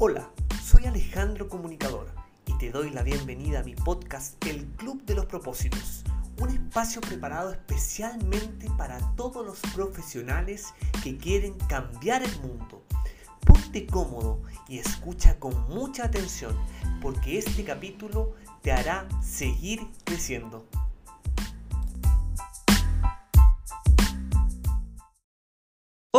Hola, soy Alejandro Comunicador y te doy la bienvenida a mi podcast El Club de los Propósitos, un espacio preparado especialmente para todos los profesionales que quieren cambiar el mundo. Ponte cómodo y escucha con mucha atención porque este capítulo te hará seguir creciendo.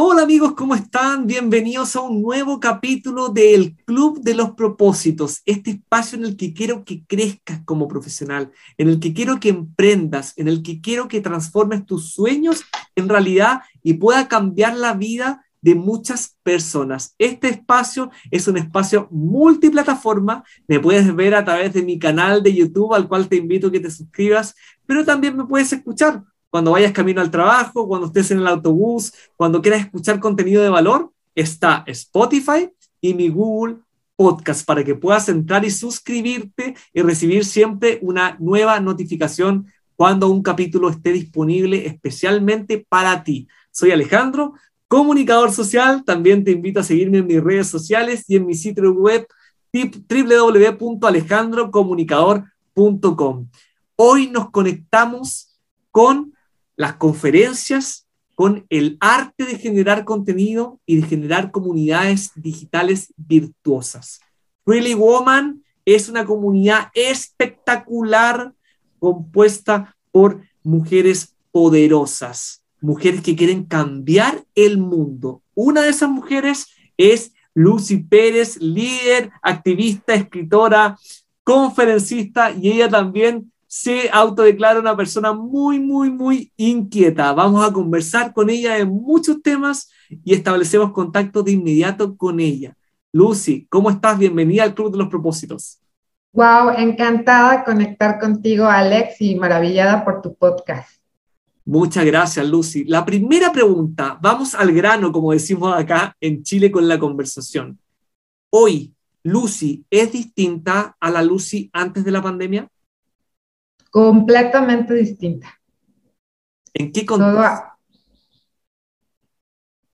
Hola amigos, ¿cómo están? Bienvenidos a un nuevo capítulo del Club de los Propósitos, este espacio en el que quiero que crezcas como profesional, en el que quiero que emprendas, en el que quiero que transformes tus sueños en realidad y pueda cambiar la vida de muchas personas. Este espacio es un espacio multiplataforma, me puedes ver a través de mi canal de YouTube al cual te invito a que te suscribas, pero también me puedes escuchar cuando vayas camino al trabajo, cuando estés en el autobús, cuando quieras escuchar contenido de valor, está Spotify y mi Google Podcast para que puedas entrar y suscribirte y recibir siempre una nueva notificación cuando un capítulo esté disponible especialmente para ti. Soy Alejandro, comunicador social. También te invito a seguirme en mis redes sociales y en mi sitio web www.alejandrocomunicador.com. Hoy nos conectamos con las conferencias con el arte de generar contenido y de generar comunidades digitales virtuosas. Really Woman es una comunidad espectacular compuesta por mujeres poderosas, mujeres que quieren cambiar el mundo. Una de esas mujeres es Lucy Pérez, líder, activista, escritora, conferencista y ella también se autodeclara una persona muy, muy, muy inquieta. Vamos a conversar con ella de muchos temas y establecemos contacto de inmediato con ella. Lucy, ¿cómo estás? Bienvenida al Club de los Propósitos. Wow, encantada de conectar contigo, Alex, y maravillada por tu podcast. Muchas gracias, Lucy. La primera pregunta, vamos al grano, como decimos acá en Chile con la conversación. Hoy, Lucy es distinta a la Lucy antes de la pandemia? Completamente distinta. ¿En qué contexto?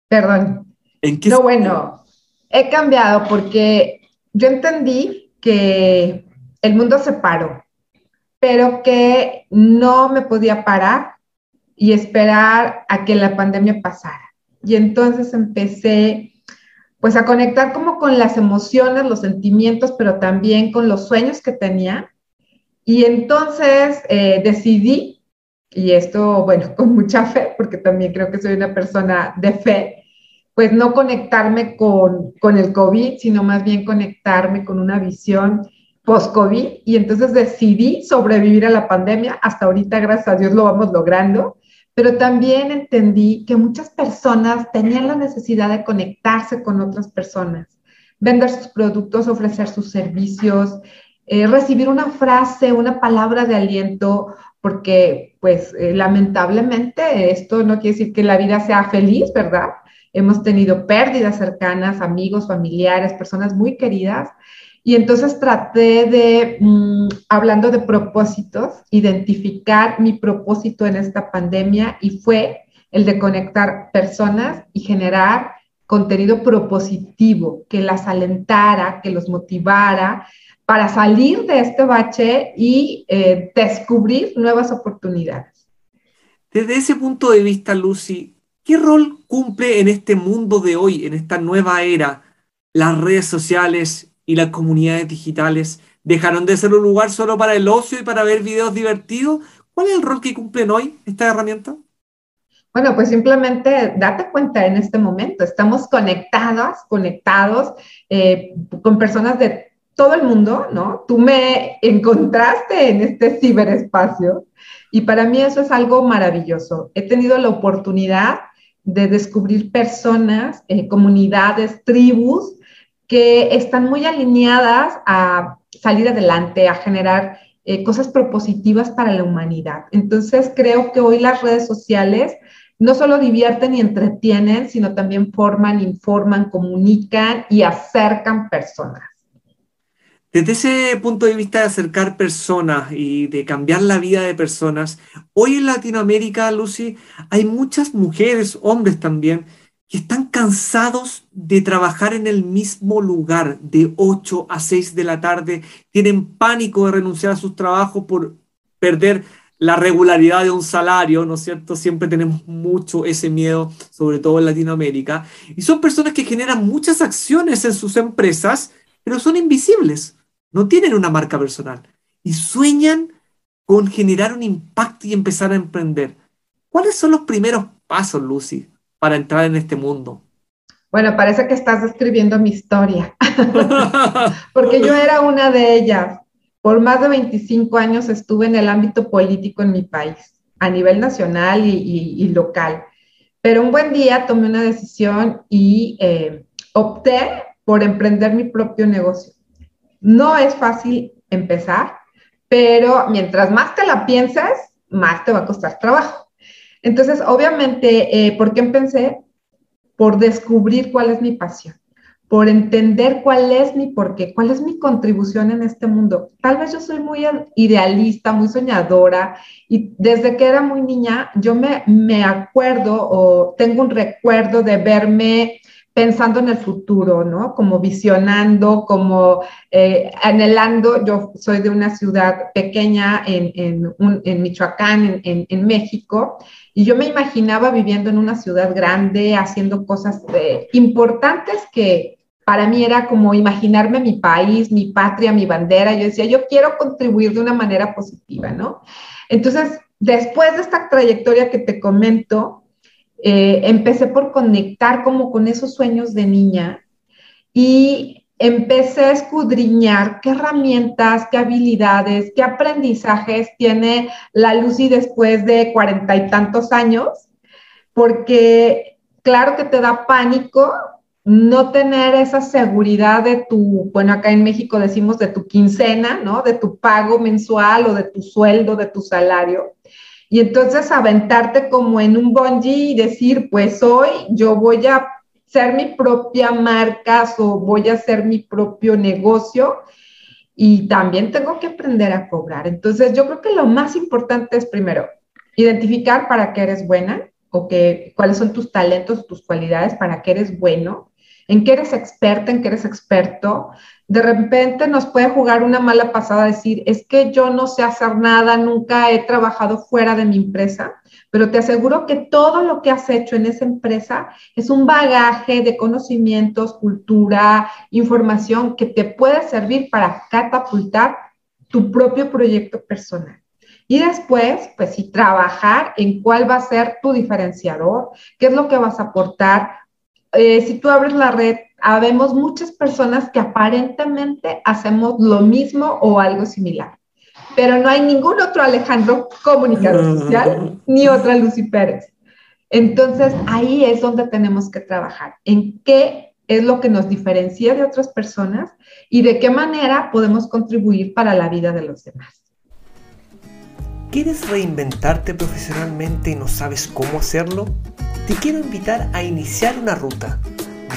Perdón. ¿En qué no, bueno, he cambiado porque yo entendí que el mundo se paró, pero que no me podía parar y esperar a que la pandemia pasara. Y entonces empecé pues a conectar como con las emociones, los sentimientos, pero también con los sueños que tenía y entonces eh, decidí, y esto, bueno, con mucha fe, porque también creo que soy una persona de fe, pues no conectarme con, con el COVID, sino más bien conectarme con una visión post-COVID. Y entonces decidí sobrevivir a la pandemia. Hasta ahorita, gracias a Dios, lo vamos logrando. Pero también entendí que muchas personas tenían la necesidad de conectarse con otras personas, vender sus productos, ofrecer sus servicios, eh, recibir una frase, una palabra de aliento, porque pues eh, lamentablemente esto no quiere decir que la vida sea feliz, ¿verdad? Hemos tenido pérdidas cercanas, amigos, familiares, personas muy queridas. Y entonces traté de, mm, hablando de propósitos, identificar mi propósito en esta pandemia y fue el de conectar personas y generar contenido propositivo que las alentara, que los motivara, para salir de este bache y eh, descubrir nuevas oportunidades. Desde ese punto de vista, Lucy, ¿qué rol cumple en este mundo de hoy, en esta nueva era, las redes sociales y las comunidades digitales? ¿Dejaron de ser un lugar solo para el ocio y para ver videos divertidos? ¿Cuál es el rol que cumplen hoy estas herramientas? Bueno, pues simplemente date cuenta en este momento, estamos conectadas, conectados eh, con personas de todo el mundo, ¿no? Tú me encontraste en este ciberespacio y para mí eso es algo maravilloso. He tenido la oportunidad de descubrir personas, eh, comunidades, tribus que están muy alineadas a salir adelante, a generar eh, cosas propositivas para la humanidad. Entonces creo que hoy las redes sociales no solo divierten y entretienen, sino también forman, informan, comunican y acercan personas. Desde ese punto de vista de acercar personas y de cambiar la vida de personas, hoy en Latinoamérica, Lucy, hay muchas mujeres, hombres también, que están cansados de trabajar en el mismo lugar de 8 a 6 de la tarde, tienen pánico de renunciar a sus trabajos por perder la regularidad de un salario, ¿no es cierto? Siempre tenemos mucho ese miedo, sobre todo en Latinoamérica. Y son personas que generan muchas acciones en sus empresas, pero son invisibles, no tienen una marca personal y sueñan con generar un impacto y empezar a emprender. ¿Cuáles son los primeros pasos, Lucy, para entrar en este mundo? Bueno, parece que estás describiendo mi historia, porque yo era una de ellas. Por más de 25 años estuve en el ámbito político en mi país, a nivel nacional y, local. Pero un buen día tomé una decisión y eh, opté por emprender mi propio negocio. No es fácil empezar, pero mientras más te la pienses, más te va a costar trabajo. Entonces, obviamente, eh, ¿por qué empecé? Por descubrir cuál es mi pasión, por entender cuál es mi porqué, cuál es mi contribución en este mundo. Tal vez yo soy muy idealista, muy soñadora, y desde que era muy niña, yo me, me acuerdo o tengo un recuerdo de verme pensando en el futuro, ¿no? Como visionando, como eh, anhelando. Yo soy de una ciudad pequeña en, Michoacán, en, en, México, y yo me imaginaba viviendo en una ciudad grande, haciendo cosas eh, importantes que para mí era como imaginarme mi país, mi patria, mi bandera. Yo decía, yo quiero contribuir de una manera positiva, ¿no? Entonces, después de esta trayectoria que te comento, eh, empecé por conectar como con esos sueños de niña y empecé a escudriñar qué herramientas, qué habilidades, qué aprendizajes tiene la Lucy después de cuarenta y tantos años, porque claro que te da pánico no tener esa seguridad de tu, bueno, acá en México decimos de tu quincena, ¿no? De tu pago mensual o de tu sueldo, de tu salario. Y entonces aventarte como en un bungee y decir, pues hoy yo voy a ser mi propia marca o voy a hacer mi propio negocio y también tengo que aprender a cobrar. Entonces yo creo que lo más importante es primero identificar para qué eres buena o que, cuáles son tus talentos, tus cualidades, para qué eres bueno, en qué eres experta, en qué eres experto, de repente nos puede jugar una mala pasada decir, es que yo no sé hacer nada, nunca he trabajado fuera de mi empresa, pero te aseguro que todo lo que has hecho en esa empresa es un bagaje de conocimientos, cultura, información que te puede servir para catapultar tu propio proyecto personal. Y después, pues sí, trabajar en cuál va a ser tu diferenciador, qué es lo que vas a aportar. Eh, si tú abres la red habemos muchas personas que aparentemente hacemos lo mismo o algo similar, pero no hay ningún otro Alejandro comunicador social ni otra Lucy Pérez. Entonces ahí es donde tenemos que trabajar, en qué es lo que nos diferencia de otras personas y de qué manera podemos contribuir para la vida de los demás. ¿Quieres reinventarte profesionalmente y no sabes cómo hacerlo? Te quiero invitar a iniciar una ruta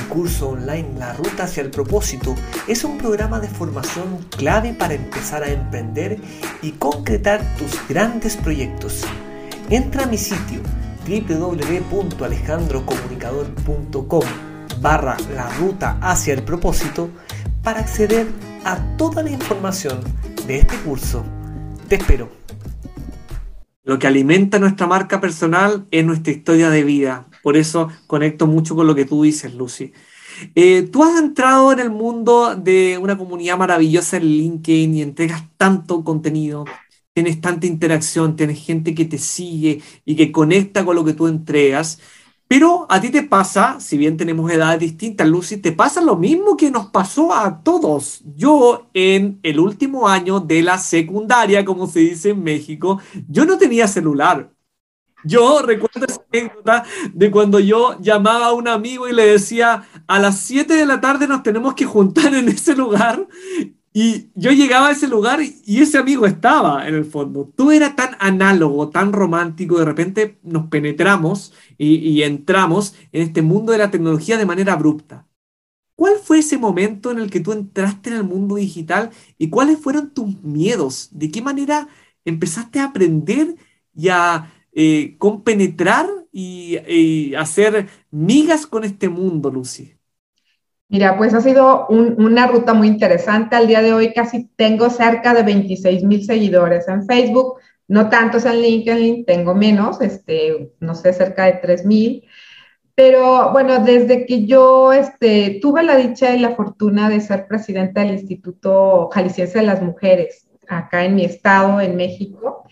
curso online La Ruta hacia el Propósito es un programa de formación clave para empezar a emprender y concretar tus grandes proyectos. Entra a mi sitio www.alejandrocomunicador.com barra La Ruta hacia el Propósito para acceder a toda la información de este curso. Te espero. Lo que alimenta nuestra marca personal es nuestra historia de vida. Por eso conecto mucho con lo que tú dices, Lucy. Eh, tú has entrado en el mundo de una comunidad maravillosa en LinkedIn y entregas tanto contenido, tienes tanta interacción, tienes gente que te sigue y que conecta con lo que tú entregas. Pero a ti te pasa, si bien tenemos edades distintas, Lucy, te pasa lo mismo que nos pasó a todos. Yo en el último año de la secundaria, como se dice en México, yo no tenía celular. Yo recuerdo esa anécdota de cuando yo llamaba a un amigo y le decía, a las 7 de la tarde nos tenemos que juntar en ese lugar y yo llegaba a ese lugar y ese amigo estaba en el fondo. Tú era tan análogo, tan romántico, de repente nos penetramos y, entramos en este mundo de la tecnología de manera abrupta. ¿Cuál fue ese momento en el que tú entraste en el mundo digital y cuáles fueron tus miedos? ¿De qué manera empezaste a aprender y a eh, compenetrar y, hacer migas con este mundo, Lucy? Mira, pues ha sido una ruta muy interesante. Al día de hoy casi tengo cerca de 26 mil seguidores en Facebook, no tantos en LinkedIn, tengo menos, este, no sé, cerca de 3 mil. Pero bueno, desde que yo este, tuve la dicha y la fortuna de ser presidenta del Instituto Jalisciense de las Mujeres, acá en mi estado, en México,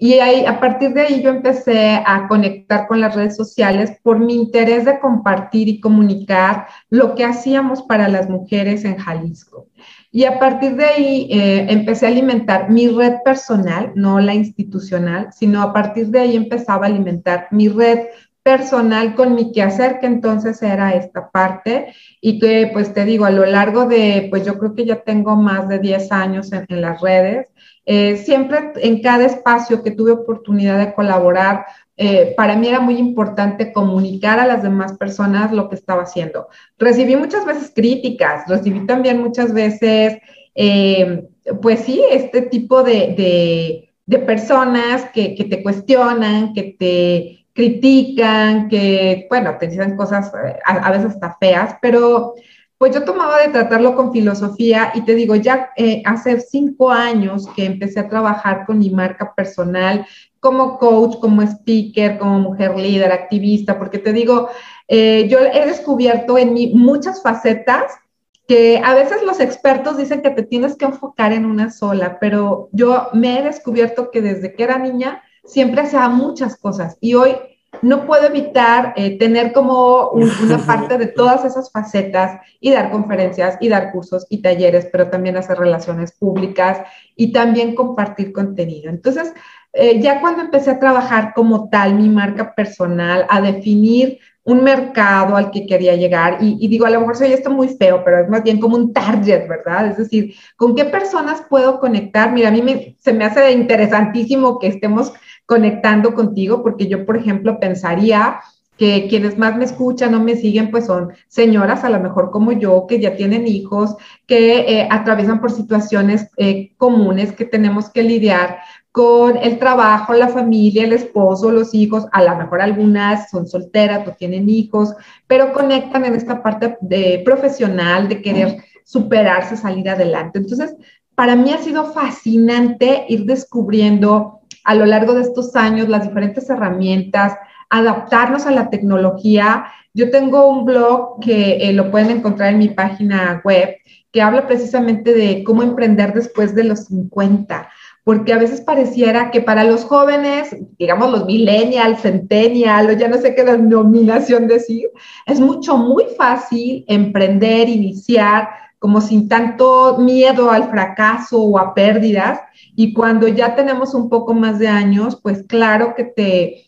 y ahí, a partir de ahí yo empecé a conectar con las redes sociales por mi interés de compartir y comunicar lo que hacíamos para las mujeres en Jalisco. Y a partir de ahí eh, empecé a alimentar mi red personal, no la institucional, sino a partir de ahí empezaba a alimentar mi red personal con mi quehacer, que entonces era esta parte, y que pues te digo, a lo largo de, pues yo creo que ya tengo más de 10 años en, las redes, eh, siempre en cada espacio que tuve oportunidad de colaborar, eh, para mí era muy importante comunicar a las demás personas lo que estaba haciendo. Recibí muchas veces críticas, recibí también muchas veces, eh, pues sí, este tipo de, de, personas que, que te cuestionan, que te critican, que, bueno, te dicen cosas eh, a, veces hasta feas, pero pues yo tomaba de tratarlo con filosofía y te digo, ya eh, hace cinco años que empecé a trabajar con mi marca personal como coach, como speaker, como mujer líder, activista, porque te digo, eh, yo he descubierto en mí muchas facetas que a veces los expertos dicen que te tienes que enfocar en una sola, pero yo me he descubierto que desde que era niña siempre hacía muchas cosas y hoy no puedo evitar eh, tener como una parte de todas esas facetas y dar conferencias y dar cursos y talleres, pero también hacer relaciones públicas y también compartir contenido. Entonces, eh, ya cuando empecé a trabajar como tal mi marca personal, a definir un mercado al que quería llegar, y, digo, a lo mejor soy esto muy feo, pero es más bien como un target, ¿verdad? Es decir, ¿con qué personas puedo conectar? Mira, a mí se me hace interesantísimo que estemos conectando contigo, porque yo, por ejemplo, pensaría que quienes más me escuchan o me siguen, pues son señoras, a lo mejor como yo, que ya tienen hijos, que eh, atraviesan por situaciones eh, comunes que tenemos que lidiar con el trabajo, la familia, el esposo, los hijos, a lo mejor algunas son solteras o tienen hijos, pero conectan en esta parte de profesional, de querer superarse, salir adelante. Entonces, para mí ha sido fascinante ir descubriendo a lo largo de estos años las diferentes herramientas, adaptarnos a la tecnología. Yo tengo un blog que eh, lo pueden encontrar en mi página web que habla precisamente de cómo emprender después de los 50, porque a veces pareciera que para los jóvenes, digamos los millennials, centennial, o ya no sé qué denominación decir, es mucho, muy fácil emprender, iniciar, como sin tanto miedo al fracaso o a pérdidas. Y cuando ya tenemos un poco más de años, pues claro que te,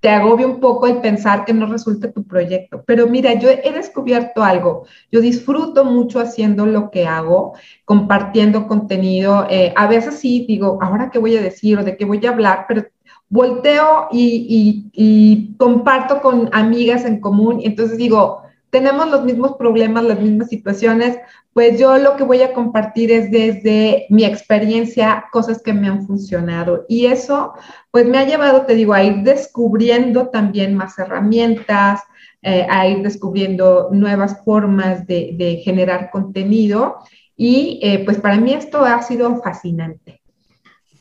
te agobia un poco el pensar que no resulte tu proyecto. Pero mira, yo he descubierto algo. Yo disfruto mucho haciendo lo que hago, compartiendo contenido. Eh, a veces sí digo, ahora qué voy a decir o de qué voy a hablar, pero volteo y, y comparto con amigas en común. Y entonces digo, tenemos los mismos problemas, las mismas situaciones, pues yo lo que voy a compartir es desde mi experiencia, cosas que me han funcionado. Y eso, pues me ha llevado, te digo, a ir descubriendo también más herramientas, eh, a ir descubriendo nuevas formas de, generar contenido. Y eh, pues para mí esto ha sido fascinante.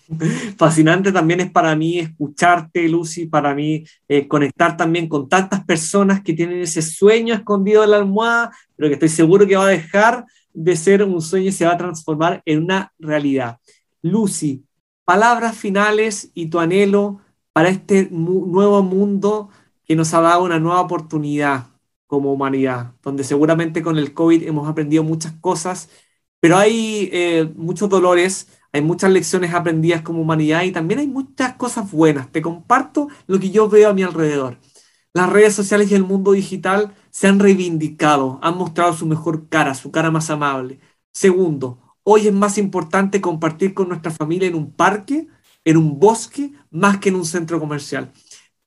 Fascinante también es para mí escucharte, Lucy, para mí eh, conectar también con tantas personas que tienen ese sueño escondido en la almohada, pero que estoy seguro que va a dejar de ser un sueño y se va a transformar en una realidad. Lucy, palabras finales y tu anhelo para este nuevo mundo que nos ha dado una nueva oportunidad como humanidad, donde seguramente con el COVID hemos aprendido muchas cosas, pero hay eh, muchos dolores hay muchas lecciones aprendidas como humanidad y también hay muchas cosas buenas. Te comparto lo que yo veo a mi alrededor. Las redes sociales y el mundo digital se han reivindicado, han mostrado su mejor cara, su cara más amable. Segundo, hoy es más importante compartir con nuestra familia en un parque, en un bosque, más que en un centro comercial.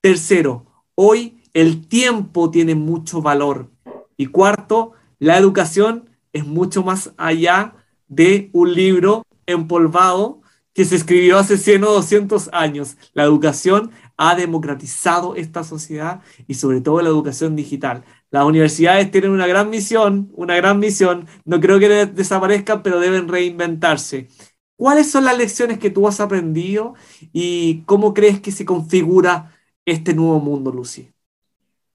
Tercero, hoy el tiempo tiene mucho valor. Y cuarto, la educación es mucho más allá de un libro empolvado que se escribió hace 100 o 200 años. La educación ha democratizado esta sociedad y sobre todo la educación digital. Las universidades tienen una gran misión, una gran misión, no creo que desaparezcan, pero deben reinventarse. ¿Cuáles son las lecciones que tú has aprendido y cómo crees que se configura este nuevo mundo, Lucy?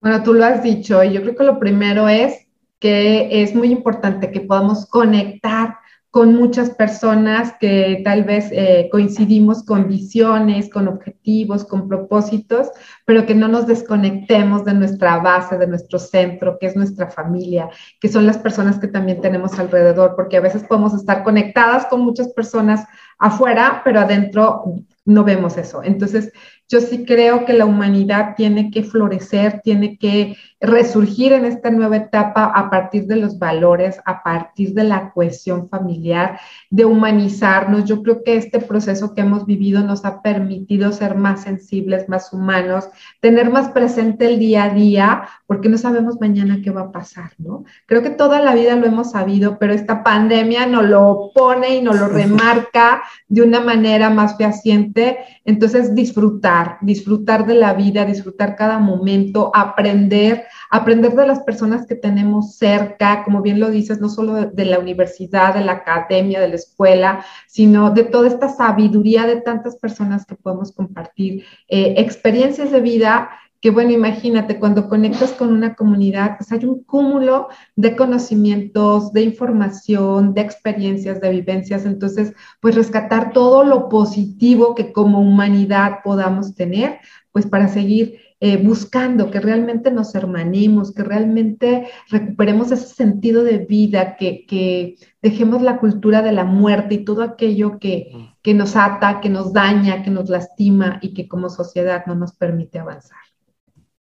Bueno, tú lo has dicho yo creo que lo primero es que es muy importante que podamos conectar con muchas personas que tal vez eh, coincidimos con visiones, con objetivos, con propósitos, pero que no nos desconectemos de nuestra base, de nuestro centro, que es nuestra familia, que son las personas que también tenemos alrededor, porque a veces podemos estar conectadas con muchas personas afuera, pero adentro no vemos eso. Entonces, yo sí creo que la humanidad tiene que florecer, tiene que resurgir en esta nueva etapa a partir de los valores, a partir de la cohesión familiar, de humanizarnos. Yo creo que este proceso que hemos vivido nos ha permitido ser más sensibles, más humanos, tener más presente el día a día, porque no sabemos mañana qué va a pasar, ¿no? Creo que toda la vida lo hemos sabido, pero esta pandemia nos lo pone y nos lo remarca de una manera más fehaciente. Entonces, disfrutar disfrutar, de la vida, disfrutar cada momento, aprender, aprender de las personas que tenemos cerca, como bien lo dices, no solo de, la universidad, de la academia, de la escuela, sino de toda esta sabiduría de tantas personas que podemos compartir, eh, experiencias de vida que bueno, imagínate, cuando conectas con una comunidad, pues hay un cúmulo de conocimientos, de información, de experiencias, de vivencias, entonces, pues rescatar todo lo positivo que como humanidad podamos tener, pues para seguir eh, buscando que realmente nos hermanemos, que realmente recuperemos ese sentido de vida, que, que dejemos la cultura de la muerte y todo aquello que, que nos ata, que nos daña, que nos lastima y que como sociedad no nos permite avanzar.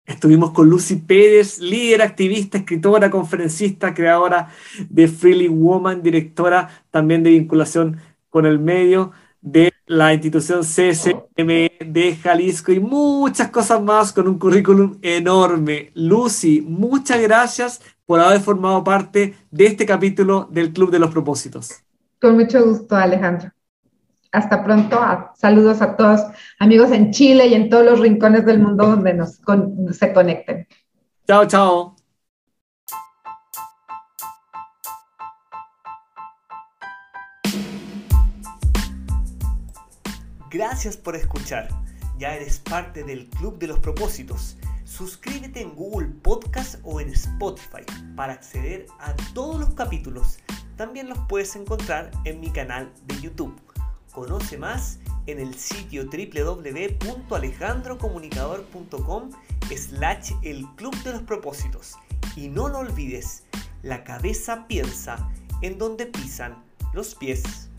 Estuvimos con Lucy Pérez, líder, activista, escritora, conferencista, creadora de Freely Woman, directora también de vinculación con el medio de la institución CSM de Jalisco y muchas cosas más con un currículum enorme. Lucy, muchas gracias por haber formado parte de este capítulo del Club de los Propósitos. Con mucho gusto, Alejandro hasta pronto. Saludos a todos amigos en Chile y en todos los rincones del mundo donde nos se conecten. Chao, chao. Gracias por escuchar. Ya eres parte del Club de los Propósitos. Suscríbete en Google Podcast o en Spotify para acceder a todos los capítulos. También los puedes encontrar en mi canal de YouTube. Conoce más en el sitio www.alejandrocomunicador.com slash el club de los propósitos. Y no lo olvides, la cabeza piensa en donde pisan los pies.